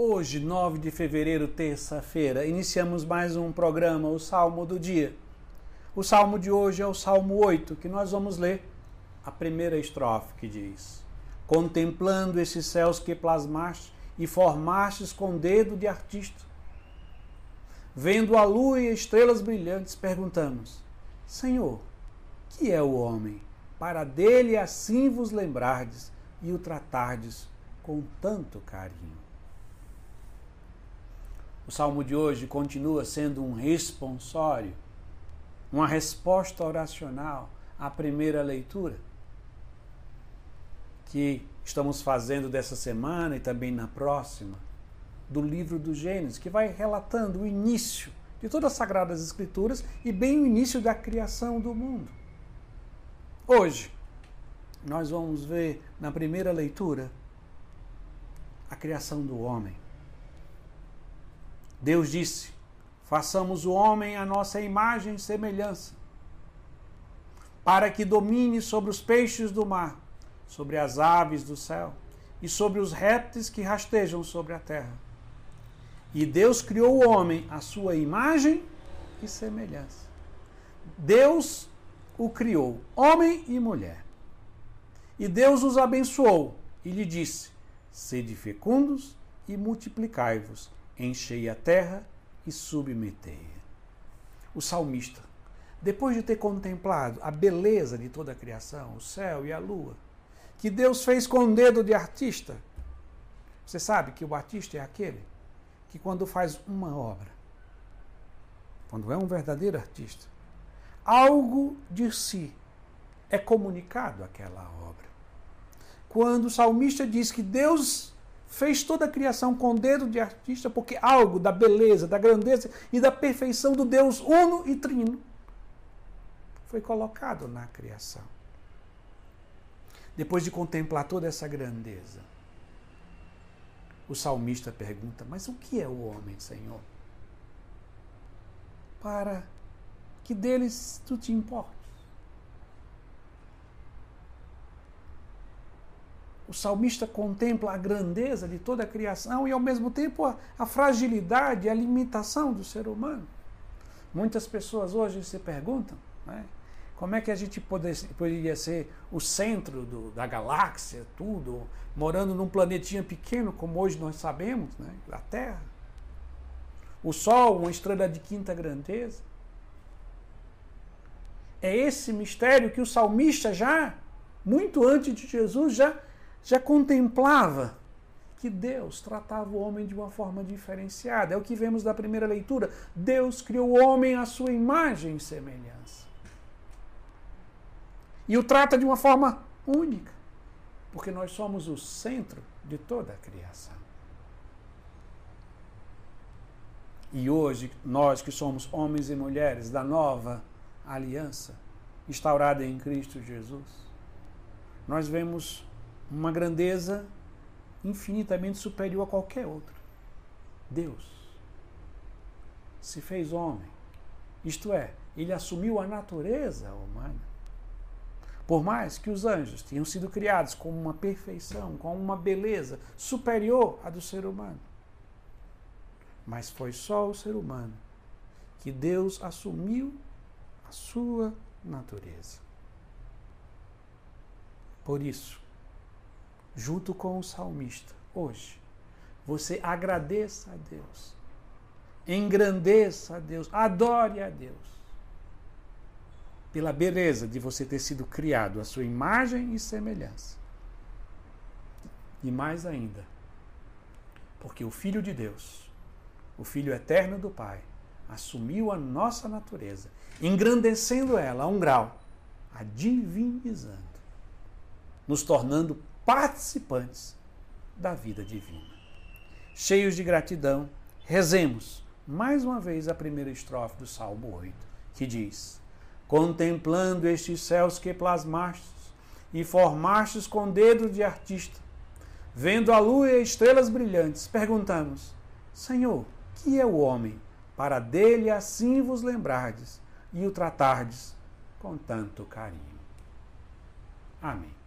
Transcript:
Hoje, 9 de fevereiro, terça-feira, iniciamos mais um programa, o Salmo do Dia. O salmo de hoje é o Salmo 8, que nós vamos ler a primeira estrofe que diz: Contemplando esses céus que plasmaste e formastes com dedo de artista, vendo a lua e estrelas brilhantes, perguntamos: Senhor, que é o homem? Para dele assim vos lembrardes e o tratardes com tanto carinho. O salmo de hoje continua sendo um responsório, uma resposta oracional à primeira leitura que estamos fazendo dessa semana e também na próxima, do livro do Gênesis, que vai relatando o início de todas as Sagradas Escrituras e bem o início da criação do mundo. Hoje, nós vamos ver na primeira leitura a criação do homem. Deus disse: façamos o homem à nossa imagem e semelhança, para que domine sobre os peixes do mar, sobre as aves do céu e sobre os répteis que rastejam sobre a terra. E Deus criou o homem à sua imagem e semelhança. Deus o criou, homem e mulher. E Deus os abençoou e lhe disse: Sede fecundos e multiplicai-vos enchei a terra e submetei-a. O salmista, depois de ter contemplado a beleza de toda a criação, o céu e a lua, que Deus fez com o dedo de artista, você sabe que o artista é aquele que, quando faz uma obra, quando é um verdadeiro artista, algo de si é comunicado àquela obra. Quando o salmista diz que Deus fez toda a criação com dedo de artista, porque algo da beleza, da grandeza e da perfeição do Deus uno e trino foi colocado na criação. Depois de contemplar toda essa grandeza, o salmista pergunta: Mas o que é o homem, Senhor? Para que deles tu te importes. O salmista contempla a grandeza de toda a criação e, ao mesmo tempo, a, a fragilidade, a limitação do ser humano. Muitas pessoas hoje se perguntam né, como é que a gente poderia ser o centro do, da galáxia, tudo, morando num planetinha pequeno, como hoje nós sabemos, né, a Terra. O Sol, uma estrela de quinta grandeza. É esse mistério que o salmista já, muito antes de Jesus, já já contemplava que Deus tratava o homem de uma forma diferenciada. É o que vemos da primeira leitura. Deus criou o homem à sua imagem e semelhança. E o trata de uma forma única, porque nós somos o centro de toda a criação. E hoje, nós que somos homens e mulheres da nova aliança, instaurada em Cristo Jesus, nós vemos uma grandeza infinitamente superior a qualquer outra. Deus se fez homem, isto é, ele assumiu a natureza humana. Por mais que os anjos tenham sido criados com uma perfeição, com uma beleza superior à do ser humano, mas foi só o ser humano que Deus assumiu a sua natureza. Por isso, junto com o salmista, hoje, você agradeça a Deus, engrandeça a Deus, adore a Deus, pela beleza de você ter sido criado à sua imagem e semelhança. E mais ainda, porque o Filho de Deus, o Filho eterno do Pai, assumiu a nossa natureza, engrandecendo ela a um grau, a divinizando, nos tornando participantes da vida divina. Cheios de gratidão, rezemos mais uma vez a primeira estrofe do Salmo 8, que diz: Contemplando estes céus que plasmastes e formastes com dedo de artista, vendo a lua e estrelas brilhantes, perguntamos: Senhor, que é o homem, para dele assim vos lembrardes e o tratardes com tanto carinho. Amém.